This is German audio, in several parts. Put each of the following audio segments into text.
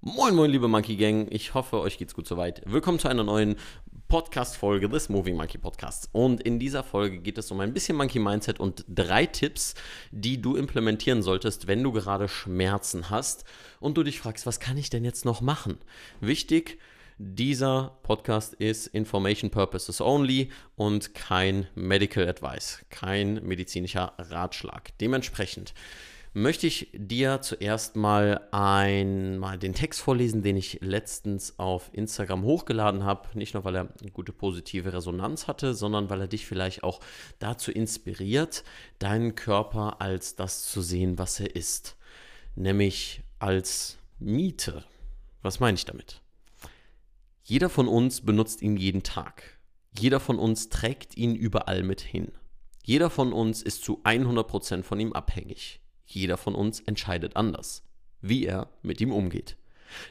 Moin, moin, liebe Monkey Gang. Ich hoffe, euch geht's gut soweit. Willkommen zu einer neuen Podcast-Folge des Moving Monkey Podcasts. Und in dieser Folge geht es um ein bisschen Monkey Mindset und drei Tipps, die du implementieren solltest, wenn du gerade Schmerzen hast und du dich fragst, was kann ich denn jetzt noch machen? Wichtig, dieser Podcast ist Information Purposes Only und kein Medical Advice, kein medizinischer Ratschlag. Dementsprechend möchte ich dir zuerst mal einmal den Text vorlesen, den ich letztens auf Instagram hochgeladen habe. Nicht nur, weil er eine gute positive Resonanz hatte, sondern weil er dich vielleicht auch dazu inspiriert, deinen Körper als das zu sehen, was er ist. Nämlich als Miete. Was meine ich damit? Jeder von uns benutzt ihn jeden Tag. Jeder von uns trägt ihn überall mit hin. Jeder von uns ist zu 100% von ihm abhängig. Jeder von uns entscheidet anders, wie er mit ihm umgeht.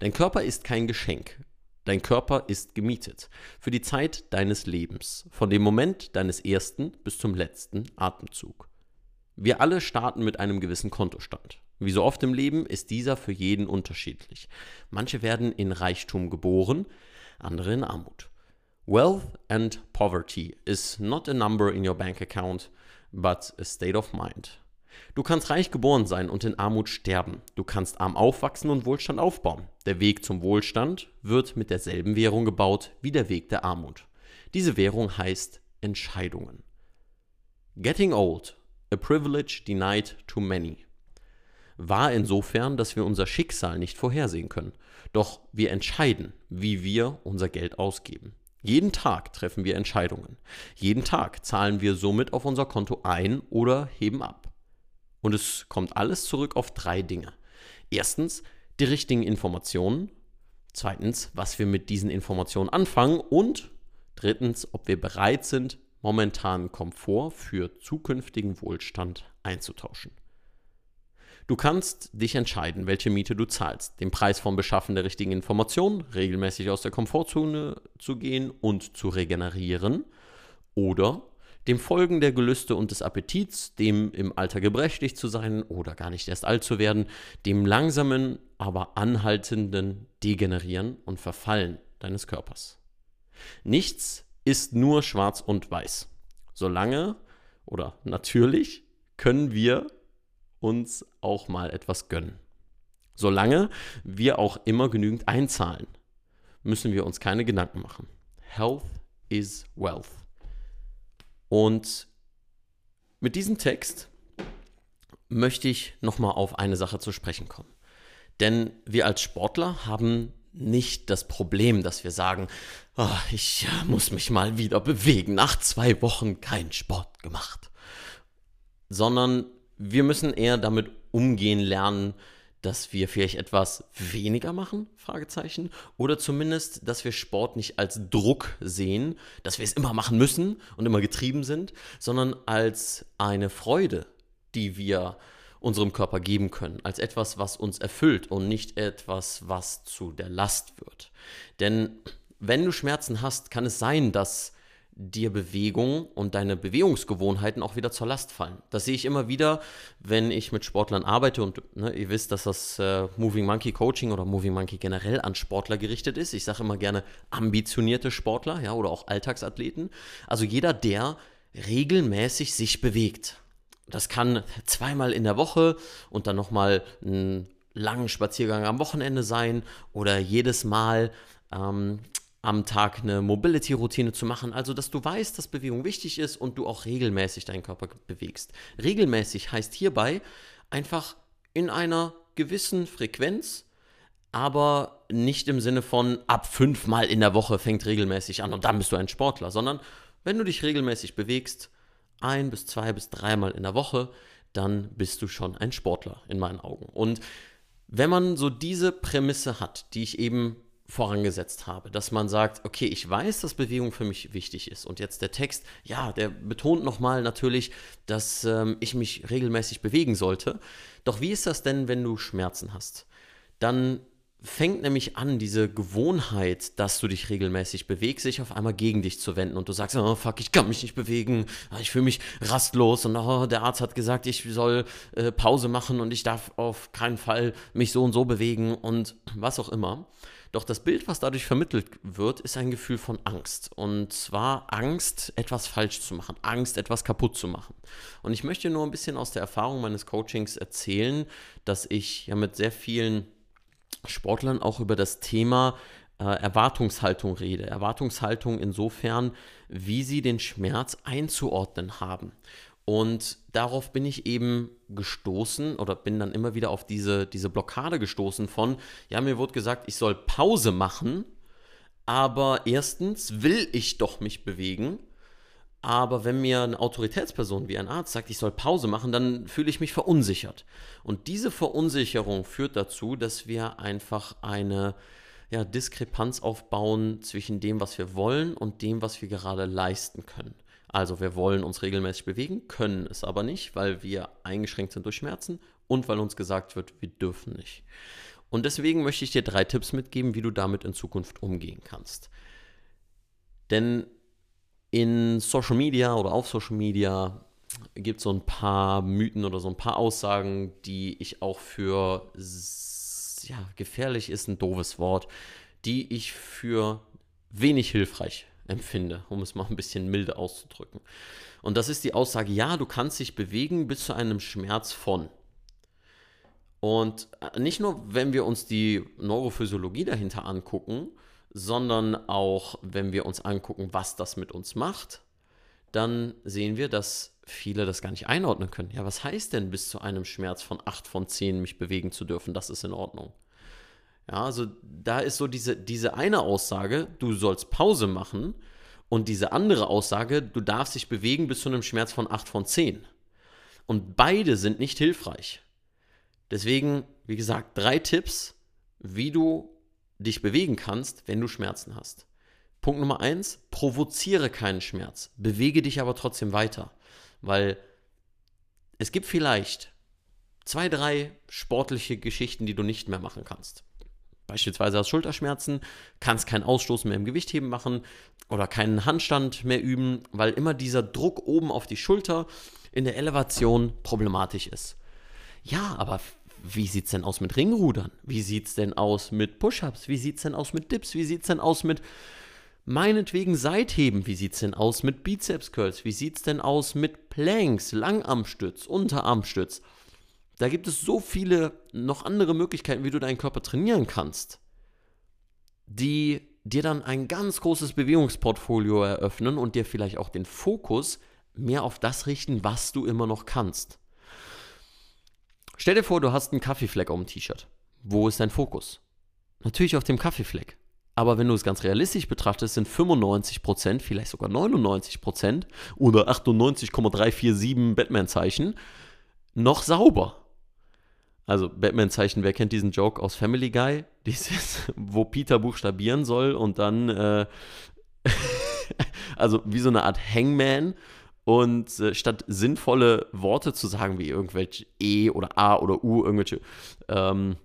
Dein Körper ist kein Geschenk. Dein Körper ist gemietet für die Zeit deines Lebens, von dem Moment deines ersten bis zum letzten Atemzug. Wir alle starten mit einem gewissen Kontostand. Wie so oft im Leben ist dieser für jeden unterschiedlich. Manche werden in Reichtum geboren, andere in Armut. Wealth and poverty is not a number in your bank account, but a state of mind. Du kannst reich geboren sein und in Armut sterben. Du kannst arm aufwachsen und Wohlstand aufbauen. Der Weg zum Wohlstand wird mit derselben Währung gebaut wie der Weg der Armut. Diese Währung heißt Entscheidungen. Getting old, a privilege denied to many. Wahr insofern, dass wir unser Schicksal nicht vorhersehen können. Doch wir entscheiden, wie wir unser Geld ausgeben. Jeden Tag treffen wir Entscheidungen. Jeden Tag zahlen wir somit auf unser Konto ein oder heben ab. Und es kommt alles zurück auf drei Dinge. Erstens, die richtigen Informationen. Zweitens, was wir mit diesen Informationen anfangen. Und drittens, ob wir bereit sind, momentanen Komfort für zukünftigen Wohlstand einzutauschen. Du kannst dich entscheiden, welche Miete du zahlst. Den Preis vom Beschaffen der richtigen Informationen, regelmäßig aus der Komfortzone zu gehen und zu regenerieren. Oder dem Folgen der Gelüste und des Appetits, dem im Alter gebrechlich zu sein oder gar nicht erst alt zu werden, dem langsamen, aber anhaltenden Degenerieren und Verfallen deines Körpers. Nichts ist nur schwarz und weiß. Solange oder natürlich können wir uns auch mal etwas gönnen. Solange wir auch immer genügend einzahlen, müssen wir uns keine Gedanken machen. Health is wealth. Und mit diesem Text möchte ich nochmal auf eine Sache zu sprechen kommen. Denn wir als Sportler haben nicht das Problem, dass wir sagen, oh, ich muss mich mal wieder bewegen, nach zwei Wochen kein Sport gemacht. Sondern wir müssen eher damit umgehen lernen, dass wir vielleicht etwas weniger machen? Fragezeichen. Oder zumindest, dass wir Sport nicht als Druck sehen, dass wir es immer machen müssen und immer getrieben sind, sondern als eine Freude, die wir unserem Körper geben können, als etwas, was uns erfüllt und nicht etwas, was zu der Last wird. Denn wenn du Schmerzen hast, kann es sein, dass dir Bewegung und deine Bewegungsgewohnheiten auch wieder zur Last fallen. Das sehe ich immer wieder, wenn ich mit Sportlern arbeite und ne, ihr wisst, dass das äh, Moving Monkey Coaching oder Moving Monkey generell an Sportler gerichtet ist. Ich sage immer gerne ambitionierte Sportler, ja, oder auch Alltagsathleten. Also jeder, der regelmäßig sich bewegt. Das kann zweimal in der Woche und dann nochmal einen langen Spaziergang am Wochenende sein oder jedes Mal ähm, am Tag eine Mobility-Routine zu machen, also dass du weißt, dass Bewegung wichtig ist und du auch regelmäßig deinen Körper bewegst. Regelmäßig heißt hierbei einfach in einer gewissen Frequenz, aber nicht im Sinne von ab fünfmal in der Woche fängt regelmäßig an und dann bist du ein Sportler, sondern wenn du dich regelmäßig bewegst, ein bis zwei bis dreimal in der Woche, dann bist du schon ein Sportler in meinen Augen. Und wenn man so diese Prämisse hat, die ich eben vorangesetzt habe, dass man sagt, okay, ich weiß, dass Bewegung für mich wichtig ist und jetzt der Text, ja, der betont nochmal natürlich, dass ähm, ich mich regelmäßig bewegen sollte. Doch wie ist das denn, wenn du Schmerzen hast? Dann fängt nämlich an, diese Gewohnheit, dass du dich regelmäßig bewegst, sich auf einmal gegen dich zu wenden und du sagst, oh fuck, ich kann mich nicht bewegen, ich fühle mich rastlos und oh, der Arzt hat gesagt, ich soll äh, Pause machen und ich darf auf keinen Fall mich so und so bewegen und was auch immer. Doch das Bild, was dadurch vermittelt wird, ist ein Gefühl von Angst. Und zwar Angst, etwas falsch zu machen, Angst, etwas kaputt zu machen. Und ich möchte nur ein bisschen aus der Erfahrung meines Coachings erzählen, dass ich ja mit sehr vielen Sportlern auch über das Thema äh, Erwartungshaltung rede. Erwartungshaltung insofern, wie sie den Schmerz einzuordnen haben. Und darauf bin ich eben gestoßen oder bin dann immer wieder auf diese, diese Blockade gestoßen von, ja, mir wurde gesagt, ich soll Pause machen, aber erstens will ich doch mich bewegen, aber wenn mir eine Autoritätsperson wie ein Arzt sagt, ich soll Pause machen, dann fühle ich mich verunsichert. Und diese Verunsicherung führt dazu, dass wir einfach eine ja, Diskrepanz aufbauen zwischen dem, was wir wollen und dem, was wir gerade leisten können. Also wir wollen uns regelmäßig bewegen, können es aber nicht, weil wir eingeschränkt sind durch Schmerzen und weil uns gesagt wird, wir dürfen nicht. Und deswegen möchte ich dir drei Tipps mitgeben, wie du damit in Zukunft umgehen kannst. Denn in Social Media oder auf Social Media gibt es so ein paar Mythen oder so ein paar Aussagen, die ich auch für, ja, gefährlich ist ein doofes Wort, die ich für wenig hilfreich empfinde, um es mal ein bisschen milde auszudrücken. Und das ist die Aussage, ja, du kannst dich bewegen bis zu einem Schmerz von. Und äh, nicht nur, wenn wir uns die Neurophysiologie dahinter angucken, sondern auch, wenn wir uns angucken, was das mit uns macht, dann sehen wir, dass viele das gar nicht einordnen können. Ja, was heißt denn bis zu einem Schmerz von 8 von 10 mich bewegen zu dürfen? Das ist in Ordnung. Ja, also da ist so diese, diese eine Aussage, du sollst Pause machen und diese andere Aussage, du darfst dich bewegen bis zu einem Schmerz von 8 von 10. Und beide sind nicht hilfreich. Deswegen, wie gesagt, drei Tipps, wie du dich bewegen kannst, wenn du Schmerzen hast. Punkt Nummer eins, provoziere keinen Schmerz, bewege dich aber trotzdem weiter, weil es gibt vielleicht zwei, drei sportliche Geschichten, die du nicht mehr machen kannst. Beispielsweise hast Schulterschmerzen, kannst kein Ausstoßen mehr im Gewichtheben machen oder keinen Handstand mehr üben, weil immer dieser Druck oben auf die Schulter in der Elevation problematisch ist. Ja, aber wie sieht es denn aus mit Ringrudern? Wie sieht es denn aus mit Push-Ups? Wie sieht es denn aus mit Dips? Wie sieht es denn aus mit meinetwegen Seitheben? Wie sieht es denn aus mit Bizeps-Curls? Wie sieht es denn aus mit Planks, Langarmstütz, Unterarmstütz? Da gibt es so viele noch andere Möglichkeiten, wie du deinen Körper trainieren kannst, die dir dann ein ganz großes Bewegungsportfolio eröffnen und dir vielleicht auch den Fokus mehr auf das richten, was du immer noch kannst. Stell dir vor, du hast einen Kaffeefleck auf dem T-Shirt. Wo ist dein Fokus? Natürlich auf dem Kaffeefleck. Aber wenn du es ganz realistisch betrachtest, sind 95%, vielleicht sogar 99% oder 98,347 Batman-Zeichen noch sauber. Also Batman-Zeichen, wer kennt diesen Joke aus Family Guy? Dieses, wo Peter buchstabieren soll und dann, äh, also wie so eine Art Hangman und äh, statt sinnvolle Worte zu sagen, wie irgendwelche E oder A oder U, irgendwelche ähm,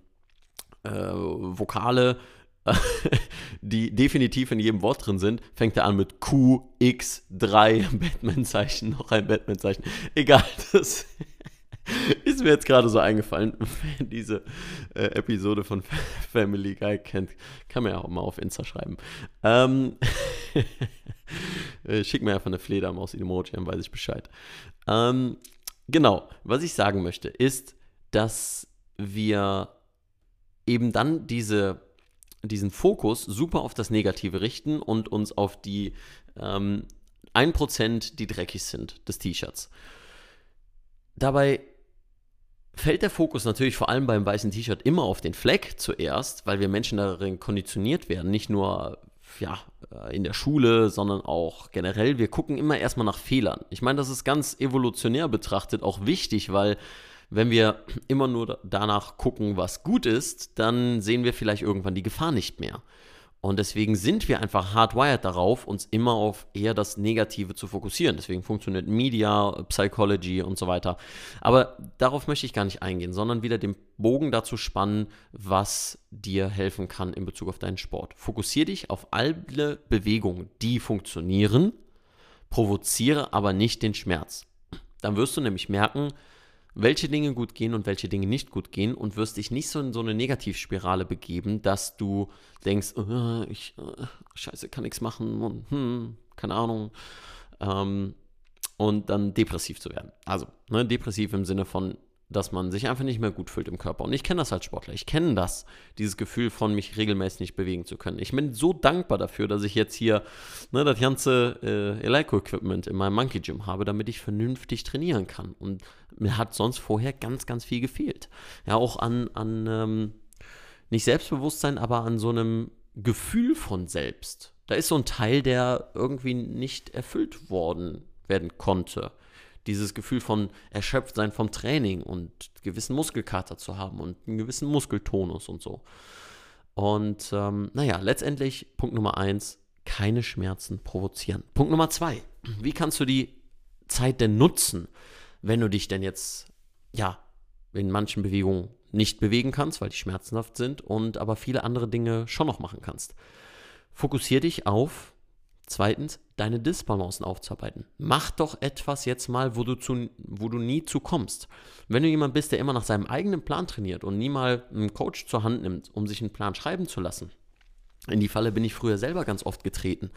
äh, Vokale, die definitiv in jedem Wort drin sind, fängt er an mit Q, X, 3, Batman-Zeichen, noch ein Batman-Zeichen. Egal, das ist mir jetzt gerade so eingefallen. Wer diese äh, Episode von Family Guy kennt, kann mir ja auch mal auf Insta schreiben. Ähm, äh, schick mir einfach eine Fledermaus-Emoji, dann weiß ich Bescheid. Ähm, genau, was ich sagen möchte, ist, dass wir eben dann diese, diesen Fokus super auf das Negative richten und uns auf die ähm, 1%, die dreckig sind, des T-Shirts. Dabei fällt der Fokus natürlich vor allem beim weißen T-Shirt immer auf den Fleck zuerst, weil wir Menschen darin konditioniert werden, nicht nur ja, äh, in der Schule, sondern auch generell. Wir gucken immer erstmal nach Fehlern. Ich meine, das ist ganz evolutionär betrachtet auch wichtig, weil wenn wir immer nur danach gucken, was gut ist, dann sehen wir vielleicht irgendwann die Gefahr nicht mehr. Und deswegen sind wir einfach hardwired darauf, uns immer auf eher das Negative zu fokussieren. Deswegen funktioniert Media, Psychology und so weiter. Aber darauf möchte ich gar nicht eingehen, sondern wieder den Bogen dazu spannen, was dir helfen kann in Bezug auf deinen Sport. Fokussiere dich auf alle Bewegungen, die funktionieren, provoziere aber nicht den Schmerz. Dann wirst du nämlich merken, welche Dinge gut gehen und welche Dinge nicht gut gehen und wirst dich nicht so in so eine Negativspirale begeben, dass du denkst, oh, ich, oh, scheiße, kann nichts machen und hm, keine Ahnung. Ähm, und dann depressiv zu werden. Also, ne, depressiv im Sinne von, dass man sich einfach nicht mehr gut fühlt im Körper. Und ich kenne das als Sportler. Ich kenne das, dieses Gefühl von mich regelmäßig nicht bewegen zu können. Ich bin so dankbar dafür, dass ich jetzt hier ne, das ganze äh, Eleiko-Equipment in meinem Monkey Gym habe, damit ich vernünftig trainieren kann. Und mir hat sonst vorher ganz, ganz viel gefehlt. Ja, auch an, an ähm, nicht Selbstbewusstsein, aber an so einem Gefühl von selbst. Da ist so ein Teil, der irgendwie nicht erfüllt worden werden konnte dieses Gefühl von Erschöpftsein vom Training und gewissen Muskelkater zu haben und einen gewissen Muskeltonus und so. Und ähm, naja, letztendlich Punkt Nummer eins, keine Schmerzen provozieren. Punkt Nummer zwei, wie kannst du die Zeit denn nutzen, wenn du dich denn jetzt, ja, in manchen Bewegungen nicht bewegen kannst, weil die schmerzhaft sind und aber viele andere Dinge schon noch machen kannst. Fokussiere dich auf Zweitens, deine Disbalancen aufzuarbeiten. Mach doch etwas jetzt mal, wo du, zu, wo du nie zu kommst. Wenn du jemand bist, der immer nach seinem eigenen Plan trainiert und nie mal einen Coach zur Hand nimmt, um sich einen Plan schreiben zu lassen, in die Falle bin ich früher selber ganz oft getreten,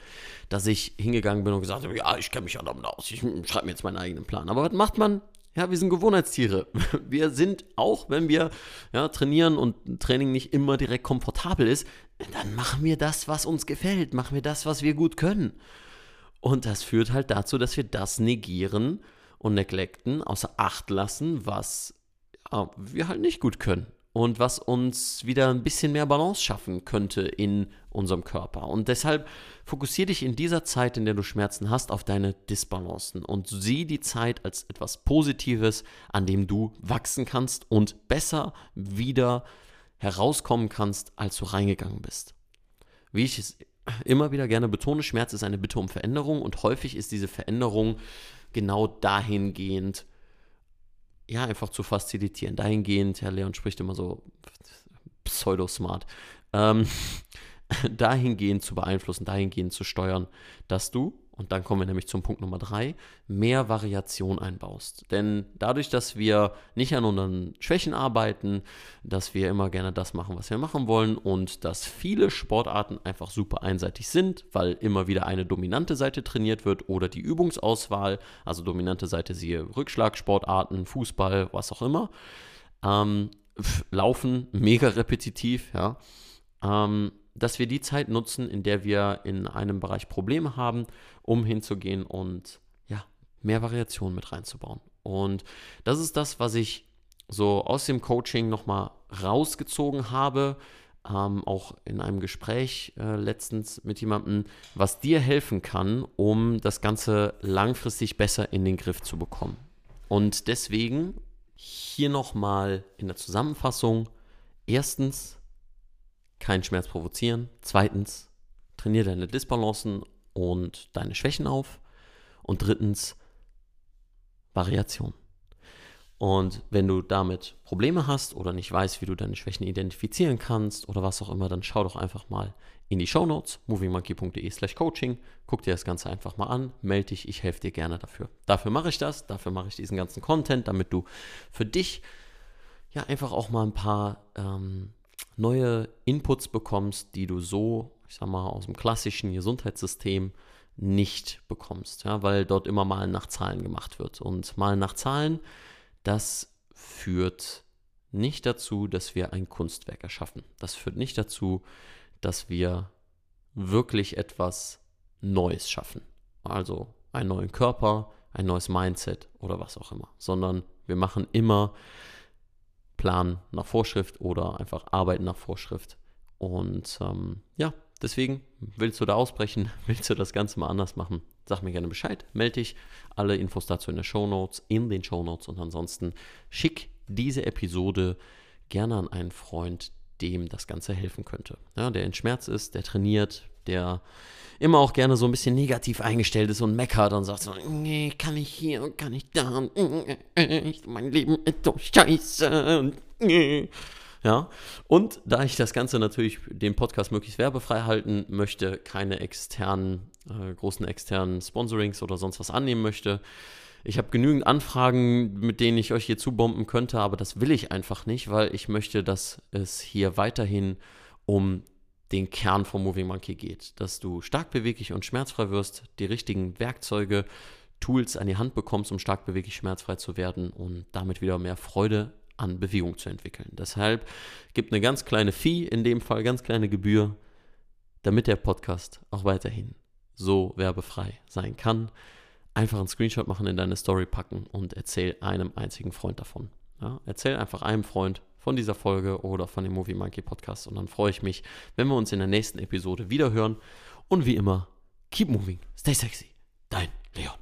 dass ich hingegangen bin und gesagt habe, ja, ich kenne mich ja damit aus, ich schreibe mir jetzt meinen eigenen Plan. Aber was macht man? Ja, wir sind Gewohnheitstiere. Wir sind, auch wenn wir ja, trainieren und Training nicht immer direkt komfortabel ist, dann machen wir das, was uns gefällt, machen wir das, was wir gut können. Und das führt halt dazu, dass wir das negieren und neglecten, außer Acht lassen, was ja, wir halt nicht gut können und was uns wieder ein bisschen mehr Balance schaffen könnte in unserem Körper. Und deshalb fokussiere dich in dieser Zeit, in der du Schmerzen hast, auf deine Disbalancen und sieh die Zeit als etwas Positives, an dem du wachsen kannst und besser wieder herauskommen kannst, als du reingegangen bist. Wie ich es immer wieder gerne betone, Schmerz ist eine Bitte um Veränderung und häufig ist diese Veränderung genau dahingehend, ja, einfach zu facilitieren. Dahingehend, Herr Leon spricht immer so pseudo-smart, ähm, dahingehend zu beeinflussen, dahingehend zu steuern, dass du und dann kommen wir nämlich zum Punkt Nummer drei, mehr Variation einbaust. Denn dadurch, dass wir nicht an unseren Schwächen arbeiten, dass wir immer gerne das machen, was wir machen wollen und dass viele Sportarten einfach super einseitig sind, weil immer wieder eine dominante Seite trainiert wird oder die Übungsauswahl, also dominante Seite siehe Rückschlagsportarten, Fußball, was auch immer, ähm, laufen mega repetitiv, ja. Ähm, dass wir die Zeit nutzen, in der wir in einem Bereich Probleme haben, um hinzugehen und ja, mehr Variation mit reinzubauen. Und das ist das, was ich so aus dem Coaching nochmal rausgezogen habe, ähm, auch in einem Gespräch äh, letztens mit jemandem, was dir helfen kann, um das Ganze langfristig besser in den Griff zu bekommen. Und deswegen hier nochmal in der Zusammenfassung. Erstens, keinen Schmerz provozieren. Zweitens, trainiere deine Disbalancen und deine Schwächen auf. Und drittens, Variation. Und wenn du damit Probleme hast oder nicht weißt, wie du deine Schwächen identifizieren kannst oder was auch immer, dann schau doch einfach mal in die Show Notes, movingmonkey.de slash coaching. Guck dir das Ganze einfach mal an, melde dich, ich helfe dir gerne dafür. Dafür mache ich das, dafür mache ich diesen ganzen Content, damit du für dich ja einfach auch mal ein paar ähm, neue Inputs bekommst, die du so, ich sag mal, aus dem klassischen Gesundheitssystem nicht bekommst, ja, weil dort immer mal nach Zahlen gemacht wird. Und mal nach Zahlen, das führt nicht dazu, dass wir ein Kunstwerk erschaffen. Das führt nicht dazu, dass wir wirklich etwas Neues schaffen. Also einen neuen Körper, ein neues Mindset oder was auch immer, sondern wir machen immer Plan nach Vorschrift oder einfach arbeiten nach Vorschrift. Und ähm, ja, deswegen willst du da ausbrechen, willst du das Ganze mal anders machen, sag mir gerne Bescheid, melde dich. Alle Infos dazu in den Show Notes, in den Show Notes und ansonsten schick diese Episode gerne an einen Freund, dem das Ganze helfen könnte. Ja, der in Schmerz ist, der trainiert, der immer auch gerne so ein bisschen negativ eingestellt ist und meckert und sagt so, nee, kann ich hier, kann ich da, mein Leben ist so scheiße. Ja, und da ich das Ganze natürlich, den Podcast möglichst werbefrei halten möchte, keine externen, äh, großen externen Sponsorings oder sonst was annehmen möchte, ich habe genügend Anfragen, mit denen ich euch hier zubomben könnte, aber das will ich einfach nicht, weil ich möchte, dass es hier weiterhin um den Kern von Moving Monkey geht. Dass du stark beweglich und schmerzfrei wirst, die richtigen Werkzeuge, Tools an die Hand bekommst, um stark beweglich schmerzfrei zu werden und damit wieder mehr Freude an Bewegung zu entwickeln. Deshalb gibt eine ganz kleine Fee, in dem Fall ganz kleine Gebühr, damit der Podcast auch weiterhin so werbefrei sein kann einfach einen Screenshot machen, in deine Story packen und erzähl einem einzigen Freund davon. Ja, erzähl einfach einem Freund von dieser Folge oder von dem Movie Monkey Podcast und dann freue ich mich, wenn wir uns in der nächsten Episode wieder hören. Und wie immer, keep moving, stay sexy. Dein Leon.